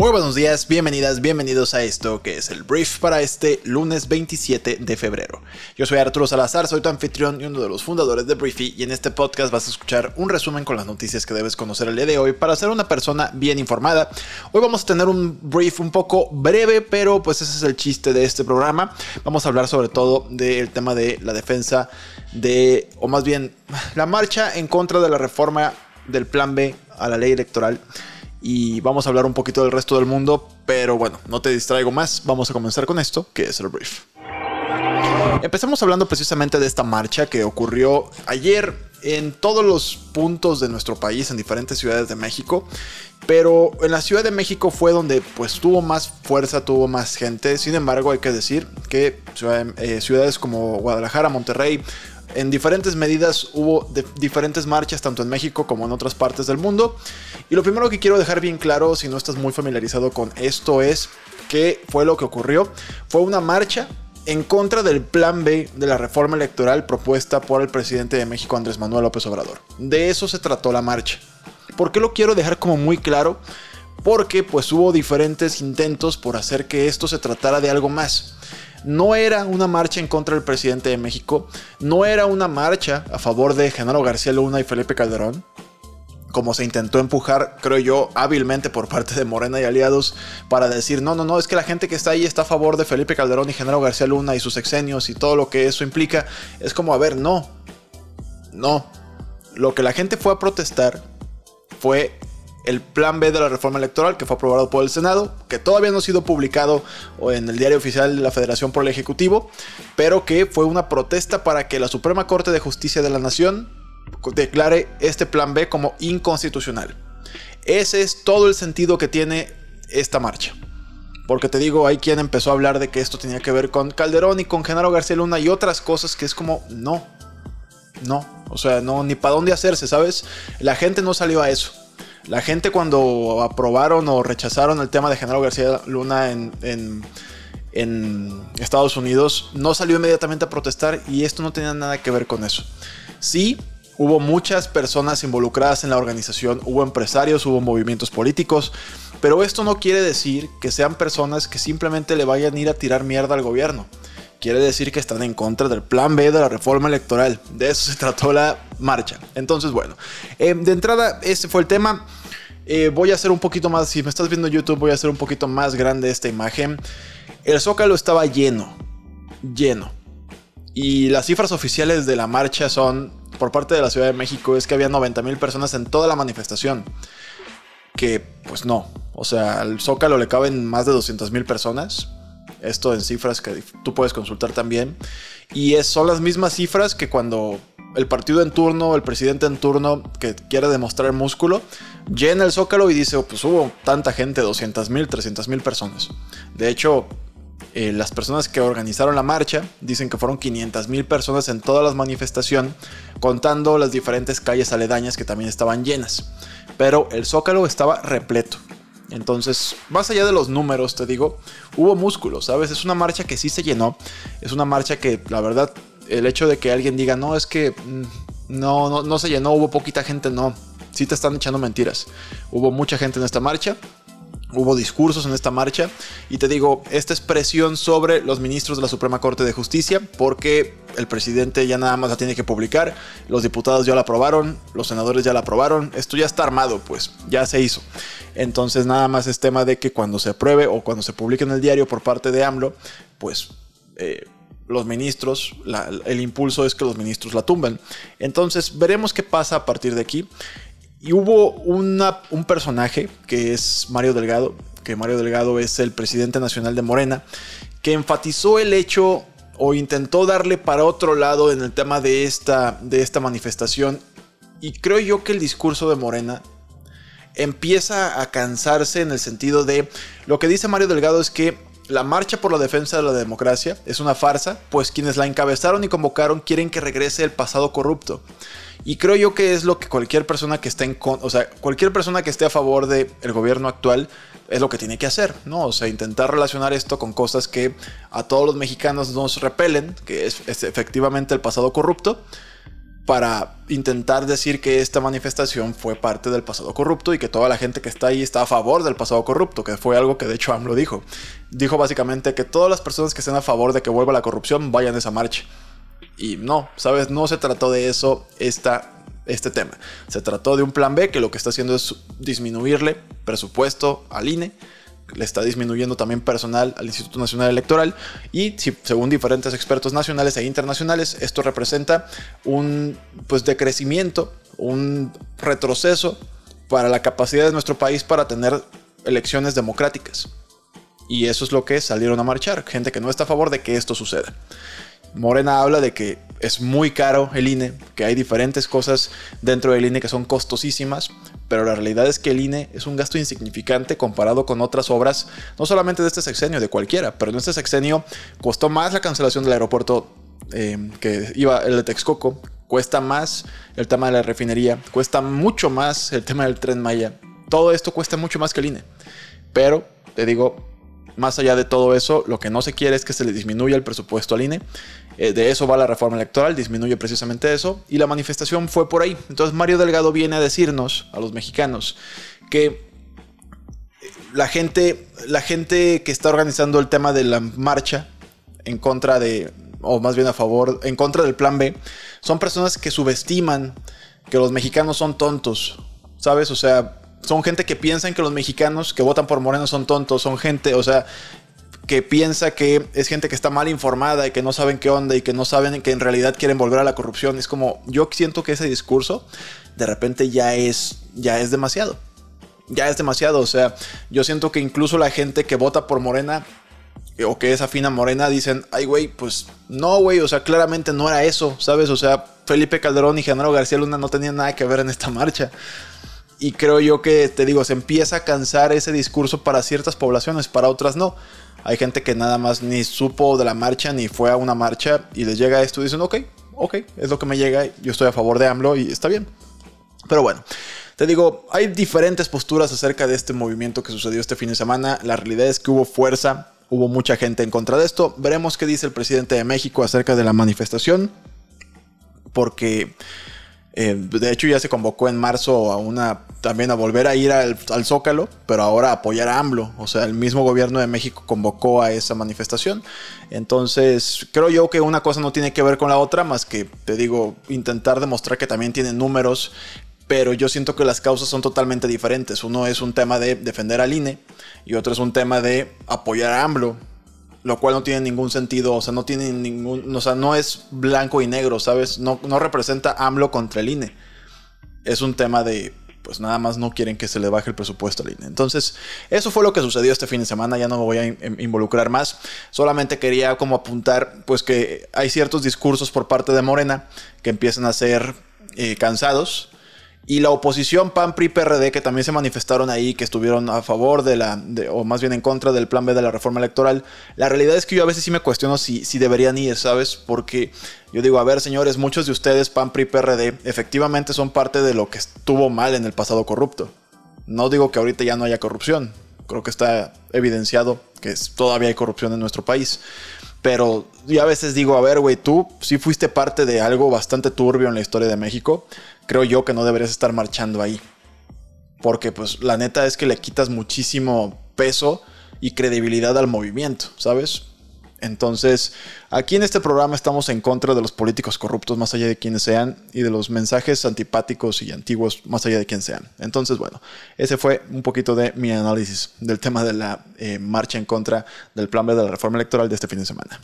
Muy buenos días, bienvenidas, bienvenidos a esto que es el brief para este lunes 27 de febrero. Yo soy Arturo Salazar, soy tu anfitrión y uno de los fundadores de Briefy y en este podcast vas a escuchar un resumen con las noticias que debes conocer el día de hoy para ser una persona bien informada. Hoy vamos a tener un brief un poco breve, pero pues ese es el chiste de este programa. Vamos a hablar sobre todo del tema de la defensa de, o más bien, la marcha en contra de la reforma del plan B a la ley electoral y vamos a hablar un poquito del resto del mundo, pero bueno, no te distraigo más, vamos a comenzar con esto, que es el brief. Empecemos hablando precisamente de esta marcha que ocurrió ayer en todos los puntos de nuestro país, en diferentes ciudades de México, pero en la Ciudad de México fue donde pues tuvo más fuerza, tuvo más gente, sin embargo hay que decir que eh, ciudades como Guadalajara, Monterrey, en diferentes medidas hubo diferentes marchas tanto en México como en otras partes del mundo. Y lo primero que quiero dejar bien claro, si no estás muy familiarizado con esto, es que fue lo que ocurrió. Fue una marcha en contra del plan B de la reforma electoral propuesta por el presidente de México Andrés Manuel López Obrador. De eso se trató la marcha. ¿Por qué lo quiero dejar como muy claro? Porque pues hubo diferentes intentos por hacer que esto se tratara de algo más no era una marcha en contra del presidente de México, no era una marcha a favor de Genaro García Luna y Felipe Calderón, como se intentó empujar, creo yo, hábilmente por parte de Morena y aliados para decir, no, no, no, es que la gente que está ahí está a favor de Felipe Calderón y Genaro García Luna y sus exenios y todo lo que eso implica. Es como, a ver, no, no. Lo que la gente fue a protestar fue el plan B de la reforma electoral que fue aprobado por el Senado, que todavía no ha sido publicado en el diario oficial de la Federación por el Ejecutivo, pero que fue una protesta para que la Suprema Corte de Justicia de la Nación declare este plan B como inconstitucional. Ese es todo el sentido que tiene esta marcha. Porque te digo, hay quien empezó a hablar de que esto tenía que ver con Calderón y con Genaro García Luna y otras cosas que es como, no, no, o sea, no, ni para dónde hacerse, ¿sabes? La gente no salió a eso. La gente cuando aprobaron o rechazaron el tema de Genaro García Luna en, en, Estados Unidos, no salió inmediatamente a protestar y esto no tenía nada que ver con eso. Sí, hubo muchas personas involucradas en la organización, hubo empresarios, hubo movimientos políticos, pero esto no quiere decir que sean personas que simplemente le vayan a ir a tirar mierda al gobierno quiere decir que están en contra del plan B de la reforma electoral. De eso se trató la marcha. Entonces, bueno, eh, de entrada, este fue el tema. Eh, voy a hacer un poquito más, si me estás viendo YouTube, voy a hacer un poquito más grande esta imagen. El zócalo estaba lleno, lleno. Y las cifras oficiales de la marcha son, por parte de la Ciudad de México, es que había 90 mil personas en toda la manifestación. Que, pues no. O sea, al zócalo le caben más de 200 mil personas esto en cifras que tú puedes consultar también. Y es, son las mismas cifras que cuando el partido en turno, el presidente en turno que quiere demostrar músculo, llena el zócalo y dice, oh, pues hubo tanta gente, 200 mil, 300 mil personas. De hecho, eh, las personas que organizaron la marcha dicen que fueron 500 mil personas en toda la manifestación, contando las diferentes calles aledañas que también estaban llenas. Pero el zócalo estaba repleto. Entonces, más allá de los números, te digo, hubo músculo, ¿sabes? Es una marcha que sí se llenó. Es una marcha que, la verdad, el hecho de que alguien diga, no, es que mm, no, no, no se llenó, hubo poquita gente, no. Sí te están echando mentiras. Hubo mucha gente en esta marcha. Hubo discursos en esta marcha y te digo, esta es presión sobre los ministros de la Suprema Corte de Justicia porque el presidente ya nada más la tiene que publicar, los diputados ya la aprobaron, los senadores ya la aprobaron, esto ya está armado, pues ya se hizo. Entonces nada más es tema de que cuando se apruebe o cuando se publique en el diario por parte de AMLO, pues... Eh, los ministros, el impulso es que los ministros la tumben. Entonces veremos qué pasa a partir de aquí. Y hubo un personaje que es Mario Delgado, que Mario Delgado es el presidente nacional de Morena, que enfatizó el hecho o intentó darle para otro lado en el tema de esta, de esta manifestación. Y creo yo que el discurso de Morena empieza a cansarse en el sentido de lo que dice Mario Delgado es que la marcha por la defensa de la democracia es una farsa, pues quienes la encabezaron y convocaron quieren que regrese el pasado corrupto. Y creo yo que es lo que cualquier persona que esté o sea, cualquier persona que esté a favor del gobierno actual es lo que tiene que hacer, ¿no? O sea, intentar relacionar esto con cosas que a todos los mexicanos nos repelen, que es efectivamente el pasado corrupto, para intentar decir que esta manifestación fue parte del pasado corrupto y que toda la gente que está ahí está a favor del pasado corrupto, que fue algo que de hecho AMLO dijo. Dijo básicamente que todas las personas que estén a favor de que vuelva la corrupción vayan a esa marcha. Y no, ¿sabes? No se trató de eso esta, este tema. Se trató de un plan B que lo que está haciendo es disminuirle presupuesto al INE le está disminuyendo también personal al Instituto Nacional Electoral y si, según diferentes expertos nacionales e internacionales esto representa un pues decrecimiento, un retroceso para la capacidad de nuestro país para tener elecciones democráticas. Y eso es lo que salieron a marchar, gente que no está a favor de que esto suceda. Morena habla de que es muy caro el INE, que hay diferentes cosas dentro del INE que son costosísimas, pero la realidad es que el INE es un gasto insignificante comparado con otras obras, no solamente de este sexenio, de cualquiera, pero en este sexenio costó más la cancelación del aeropuerto eh, que iba el de Texcoco, cuesta más el tema de la refinería, cuesta mucho más el tema del tren Maya, todo esto cuesta mucho más que el INE, pero te digo, más allá de todo eso, lo que no se quiere es que se le disminuya el presupuesto al INE. Eh, de eso va la reforma electoral, disminuye precisamente eso. Y la manifestación fue por ahí. Entonces Mario Delgado viene a decirnos, a los mexicanos, que eh, la gente, la gente que está organizando el tema de la marcha en contra de, o más bien a favor, en contra del plan B, son personas que subestiman que los mexicanos son tontos. ¿Sabes? O sea, son gente que piensan que los mexicanos que votan por Moreno son tontos, son gente, o sea, que piensa que es gente que está mal informada y que no saben qué onda y que no saben que en realidad quieren volver a la corrupción. Es como, yo siento que ese discurso de repente ya es, ya es demasiado. Ya es demasiado, o sea, yo siento que incluso la gente que vota por Morena o que es afina Morena dicen, ay güey, pues no güey, o sea, claramente no era eso, ¿sabes? O sea, Felipe Calderón y Genaro García Luna no tenían nada que ver en esta marcha. Y creo yo que, te digo, se empieza a cansar ese discurso para ciertas poblaciones, para otras no. Hay gente que nada más ni supo de la marcha, ni fue a una marcha y les llega esto y dicen, ok, ok, es lo que me llega, yo estoy a favor de AMLO y está bien. Pero bueno, te digo, hay diferentes posturas acerca de este movimiento que sucedió este fin de semana. La realidad es que hubo fuerza, hubo mucha gente en contra de esto. Veremos qué dice el presidente de México acerca de la manifestación. Porque eh, de hecho, ya se convocó en marzo a una también a volver a ir al, Zócalo, pero ahora a apoyar a AMLO. O sea, el mismo gobierno de México convocó a esa manifestación. Entonces, creo yo que una cosa no tiene que ver con la otra, más que, te digo, intentar demostrar que también tiene números. Pero yo siento que las causas son totalmente diferentes. Uno es un tema de defender al INE y otro es un tema de apoyar a AMLO lo cual no tiene ningún sentido, o sea, no tiene ningún, o sea, no es blanco y negro, ¿sabes? No, no representa AMLO contra el INE. Es un tema de, pues nada más no quieren que se le baje el presupuesto al INE. Entonces, eso fue lo que sucedió este fin de semana, ya no me voy a involucrar más, solamente quería como apuntar, pues que hay ciertos discursos por parte de Morena que empiezan a ser eh, cansados y la oposición PAN, PRI, PRD, que también se manifestaron ahí, que estuvieron a favor de la, o más bien en contra del plan B de la reforma electoral. La realidad es que yo a veces sí me cuestiono si, si deberían ir, ¿sabes? Porque yo digo, a ver, señores, muchos de ustedes, PAN, PRI, PRD, efectivamente son parte de lo que estuvo mal en el pasado corrupto. No digo que ahorita ya no haya corrupción. Creo que está evidenciado que todavía hay corrupción en nuestro país. Pero yo a veces digo, a ver, güey, tú sí fuiste parte de algo bastante turbio en la historia de México creo yo que no deberías estar marchando ahí. Porque pues la neta es que le quitas muchísimo peso y credibilidad al movimiento, ¿sabes? Entonces, aquí en este programa estamos en contra de los políticos corruptos, más allá de quienes sean, y de los mensajes antipáticos y antiguos, más allá de quien sean. Entonces, bueno, ese fue un poquito de mi análisis del tema de la eh, marcha en contra del plan B de la reforma electoral de este fin de semana.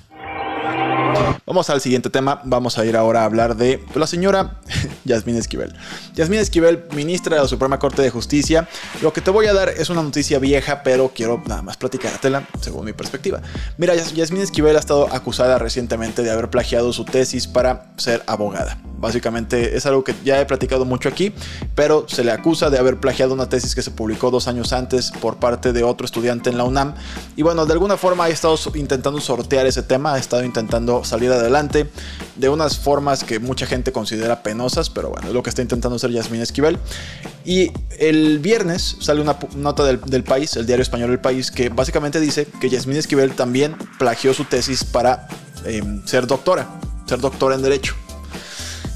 Vamos al siguiente tema. Vamos a ir ahora a hablar de la señora Yasmín Esquivel. Yasmín Esquivel, ministra de la Suprema Corte de Justicia. Lo que te voy a dar es una noticia vieja, pero quiero nada más platicártela según mi perspectiva. Mira, Yasmín Esquivel ha estado acusada recientemente de haber plagiado su tesis para ser abogada. Básicamente es algo que ya he platicado mucho aquí, pero se le acusa de haber plagiado una tesis que se publicó dos años antes por parte de otro estudiante en la UNAM. Y bueno, de alguna forma ha estado intentando sortear ese tema, ha estado intentando salir adelante de unas formas que mucha gente considera penosas, pero bueno, es lo que está intentando hacer Yasmín Esquivel. Y el viernes sale una nota del, país, el diario español El País, que básicamente dice que Yasmín Esquivel también plagió su tesis para em, ser doctora, ser doctora en Derecho.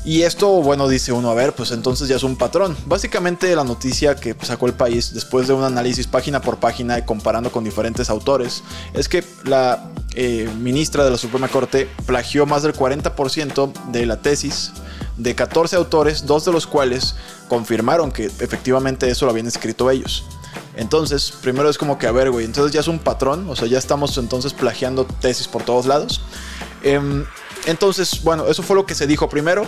Y esto, bueno, dice uno, a ver, pues entonces ya es un patrón. Básicamente la noticia que sacó el país después de un análisis página por página y comparando con diferentes autores, es que la eh, ministra de la Suprema Corte plagió más del 40% de la tesis de 14 autores, dos de los cuales confirmaron que efectivamente eso lo habían escrito ellos. Entonces, primero es como que, a ver, güey, entonces ya es un patrón, o sea, ya estamos entonces plagiando tesis por todos lados. Em, entonces, bueno, eso fue lo que se dijo primero.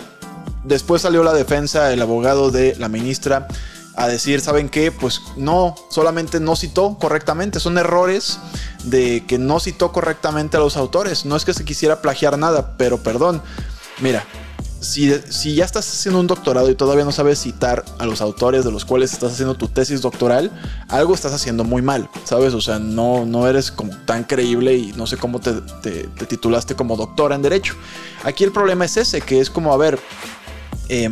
Después salió la defensa, el abogado de la ministra, a decir, ¿saben qué? Pues no, solamente no citó correctamente, son errores de que no citó correctamente a los autores. No es que se quisiera plagiar nada, pero perdón, mira, si, si, ya estás haciendo un doctorado y todavía no sabes citar a los autores de los cuales estás haciendo tu tesis doctoral, algo estás haciendo muy mal, ¿sabes? O sea, no, no eres como tan creíble y no sé cómo te, te, te titulaste como doctora en derecho. Aquí el problema es ese, que es como, a ver, eh,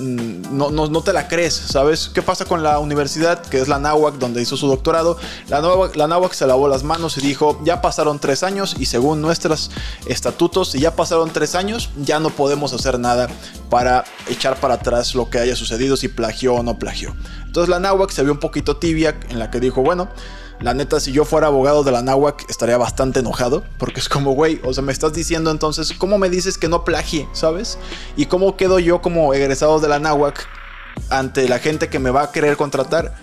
no, te la crees, ¿sabes? ¿Qué pasa con la universidad, que es la Nahuac, donde hizo su doctorado? La, Nahuac, la se lavó las manos y dijo, ya pasaron tres años y según nuestros estatutos, si ya pasaron tres años, ya no podemos hacer nada para echar para atrás lo que haya sucedido, si plagió o no plagió. Entonces la Nahuac se vio un poquito tibia en la que dijo, bueno, la neta, si yo fuera abogado de la Nahuac, estaría bastante enojado. Porque es como, güey, o sea, me estás diciendo entonces, ¿cómo me dices que no plagie, sabes? ¿Y cómo quedo yo como egresado de la Nahuac ante la gente que me va a querer contratar?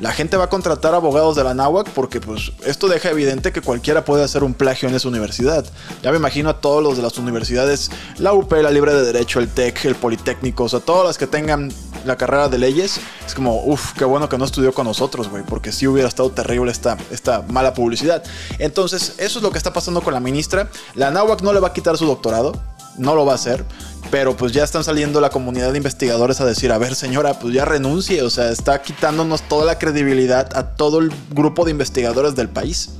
La gente va a contratar abogados de la Nahuac porque pues esto deja evidente que cualquiera puede hacer un plagio en esa universidad. Ya me imagino a todos los de las universidades, la UP, la Libre de Derecho, el TEC, el Politécnico, o sea, todas las que tengan la carrera de leyes, es como, uff, qué bueno que no estudió con nosotros, güey, porque sí hubiera estado terrible esta, esta mala publicidad. Entonces, eso es lo que está pasando con la ministra. La Nahuac no le va a quitar su doctorado, no lo va a hacer. Pero pues ya están saliendo la comunidad de investigadores a decir, a ver señora, pues ya renuncie, o sea, está quitándonos toda la credibilidad a todo el grupo de investigadores del país.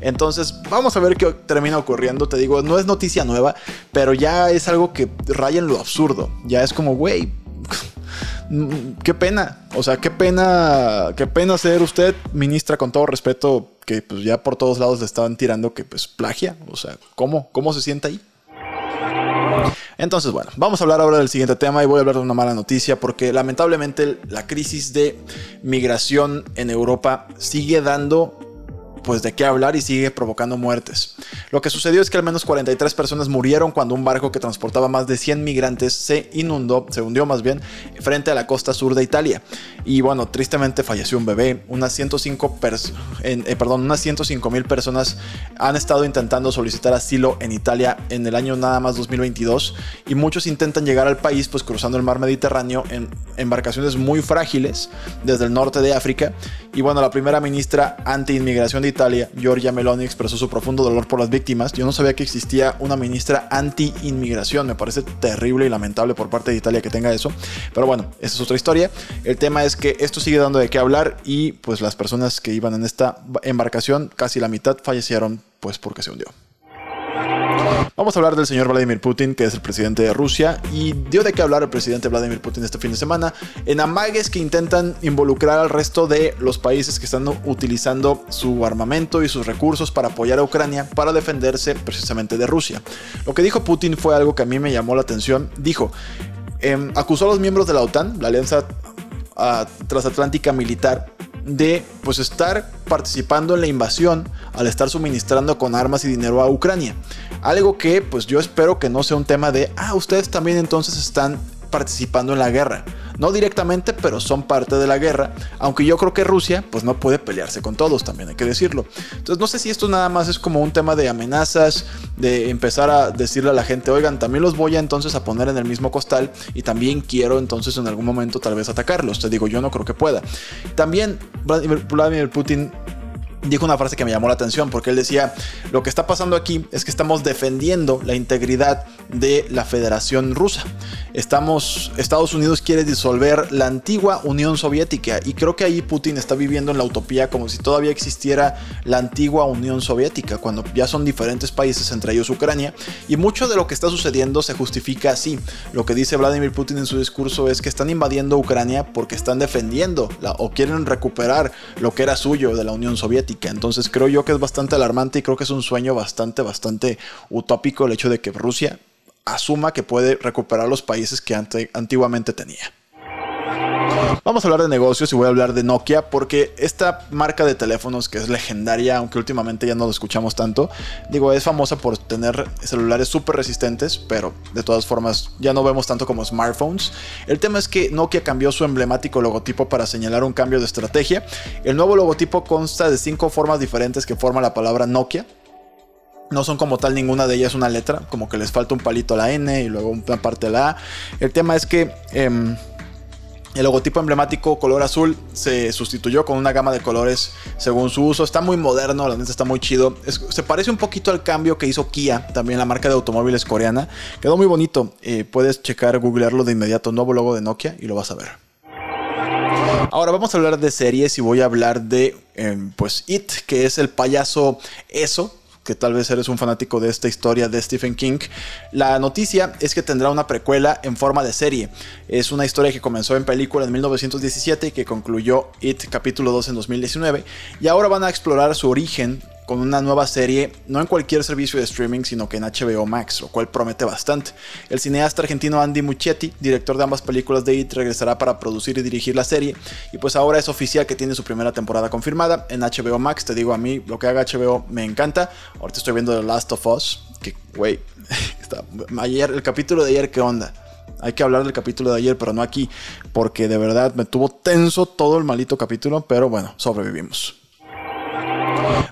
Entonces, vamos a ver qué termina ocurriendo. Te digo, no es noticia nueva, pero ya es algo que raya en lo absurdo. Ya es como, güey, qué pena. O sea, qué pena, qué pena ser usted ministra con todo respeto, que pues ya por todos lados le estaban tirando que pues plagia. O sea, ¿cómo? ¿Cómo se siente ahí? Entonces, bueno, vamos a hablar ahora del siguiente tema y voy a hablar de una mala noticia porque lamentablemente la crisis de migración en Europa sigue dando pues de qué hablar y sigue provocando muertes. Lo que sucedió es que al menos 43 personas murieron cuando un barco que transportaba más de 100 migrantes se inundó, se hundió más bien, frente a la costa sur de Italia. Y bueno, tristemente falleció un bebé. Unas 105 eh, perdón, unas 105 mil personas han estado intentando solicitar asilo en Italia en el año nada más 2022 y muchos intentan llegar al país pues cruzando el mar Mediterráneo en embarcaciones muy frágiles desde el norte de África. Y bueno, la primera ministra anti-inmigración de Italia, Giorgia Meloni, expresó su profundo dolor por las víctimas. Yo no sabía que existía una ministra anti-inmigración. Me parece terrible y lamentable por parte de Italia que tenga eso. Pero bueno, esa es otra historia. El tema es que esto sigue dando de qué hablar y pues las personas que iban en esta embarcación, casi la mitad fallecieron pues porque se hundió. Vamos a hablar del señor Vladimir Putin, que es el presidente de Rusia, y dio de qué hablar el presidente Vladimir Putin este fin de semana en amagues que intentan involucrar al resto de los países que están utilizando su armamento y sus recursos para apoyar a Ucrania para defenderse precisamente de Rusia. Lo que dijo Putin fue algo que a mí me llamó la atención. Dijo, em, acusó a los miembros de la OTAN, la Alianza ah, Transatlántica Militar, de pues estar participando en la invasión al estar suministrando con armas y dinero a Ucrania. Algo que pues yo espero que no sea un tema de, ah, ustedes también entonces están participando en la guerra. No directamente, pero son parte de la guerra, aunque yo creo que Rusia pues no puede pelearse con todos, también hay que decirlo. Entonces no sé si esto nada más es como un tema de amenazas, de empezar a decirle a la gente, oigan, también los voy a entonces a poner en el mismo costal y también quiero entonces en algún momento tal vez atacarlos. Te digo, yo no creo que pueda. También Vladimir Putin dijo una frase que me llamó la atención porque él decía, lo que está pasando aquí es que estamos defendiendo la integridad de la Federación Rusa. Estamos, Estados Unidos quiere disolver la antigua Unión Soviética y creo que ahí Putin está viviendo en la utopía como si todavía existiera la antigua Unión Soviética, cuando ya son diferentes países, entre ellos Ucrania, y mucho de lo que está sucediendo se justifica así. Lo que dice Vladimir Putin en su discurso es que están invadiendo Ucrania porque están defendiendo o quieren recuperar lo que era suyo de la Unión Soviética. Entonces creo yo que es bastante alarmante y creo que es un sueño bastante, bastante utópico el hecho de que Rusia asuma que puede recuperar los países que antiguamente tenía. Vamos a hablar de negocios y voy a hablar de Nokia porque esta marca de teléfonos que es legendaria, aunque últimamente ya no lo escuchamos tanto, digo, es famosa por tener celulares súper resistentes, pero de todas formas ya no vemos tanto como smartphones. El tema es que Nokia cambió su emblemático logotipo para señalar un cambio de estrategia. El nuevo logotipo consta de cinco formas diferentes que forman la palabra Nokia. No son como tal ninguna de ellas una letra, como que les falta un palito a la N y luego una parte de la A. El tema es que... Em, el logotipo emblemático color azul se sustituyó con una gama de colores según su uso. Está muy moderno, la neta está muy chido. se parece un poquito al cambio que hizo Kia, también la marca de automóviles coreana. Quedó muy bonito. Eh, puedes checar, googlearlo de inmediato, nuevo logo de Nokia y lo vas a ver. Ahora vamos a hablar de series y voy a hablar de em, pues It, que es el payaso eso que tal vez eres un fanático de esta historia de Stephen King, la noticia es que tendrá una precuela en forma de serie. Es una historia que comenzó en película en 1917 y que concluyó It capítulo 2 en 2019 y ahora van a explorar su origen con una nueva serie, no en cualquier servicio de streaming, sino que en HBO Max, lo cual promete bastante. El cineasta argentino Andy Muschietti, director de ambas películas de IT, regresará para producir y dirigir la serie, y pues ahora es oficial que tiene su primera temporada confirmada en HBO Max. Te digo, a mí lo que haga HBO me encanta. Ahorita estoy viendo The Last of Us, que, güey, ayer, el capítulo de ayer, ¿qué onda? Hay que hablar del capítulo de ayer, pero no aquí, porque de verdad me tuvo tenso todo el malito capítulo, pero bueno, sobrevivimos.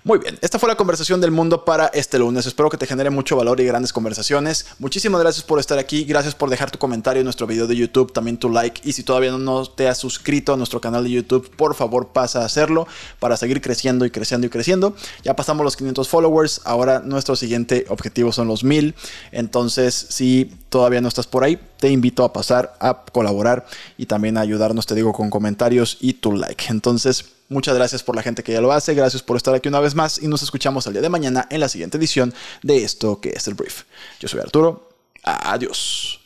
Muy bien, esta fue la conversación del mundo para este lunes. Espero que te genere mucho valor y grandes conversaciones. Muchísimas gracias por estar aquí. Gracias por dejar tu comentario en nuestro video de YouTube, también tu like. Y si todavía no te has suscrito a nuestro canal de YouTube, por favor pasa a hacerlo para seguir creciendo y creciendo y creciendo. Ya pasamos los 500 followers. Ahora nuestro siguiente objetivo son los 1000. Entonces, si todavía no estás por ahí, te invito a pasar a colaborar y también a ayudarnos, te digo, con comentarios y tu like. Entonces, Muchas gracias por la gente que ya lo hace, gracias por estar aquí una vez más y nos escuchamos el día de mañana en la siguiente edición de esto que es el brief. Yo soy Arturo, adiós.